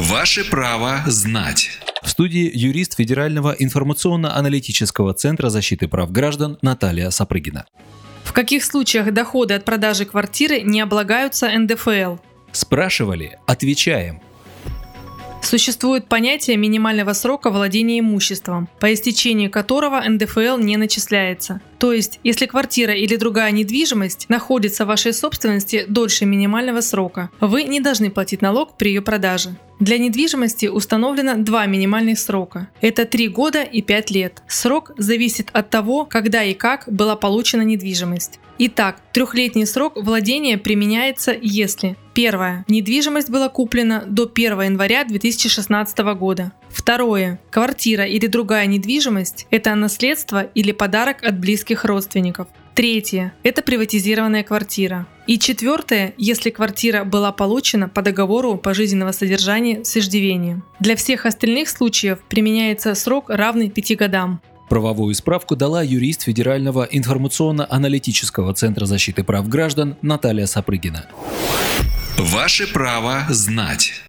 Ваше право знать. В студии юрист Федерального информационно-аналитического центра защиты прав граждан Наталья Сапрыгина. В каких случаях доходы от продажи квартиры не облагаются НДФЛ? Спрашивали, отвечаем. Существует понятие минимального срока владения имуществом, по истечении которого НДФЛ не начисляется. То есть, если квартира или другая недвижимость находится в вашей собственности дольше минимального срока, вы не должны платить налог при ее продаже. Для недвижимости установлено два минимальных срока. Это 3 года и 5 лет. Срок зависит от того, когда и как была получена недвижимость. Итак, трехлетний срок владения применяется, если Первое. Недвижимость была куплена до 1 января 2016 года. Второе. Квартира или другая недвижимость – это наследство или подарок от близких родственников. Третье – это приватизированная квартира. И четвертое, если квартира была получена по договору пожизненного содержания с иждивением. Для всех остальных случаев применяется срок равный 5 годам. Правовую справку дала юрист Федерального информационно-аналитического центра защиты прав граждан Наталья Сапрыгина. Ваше право знать.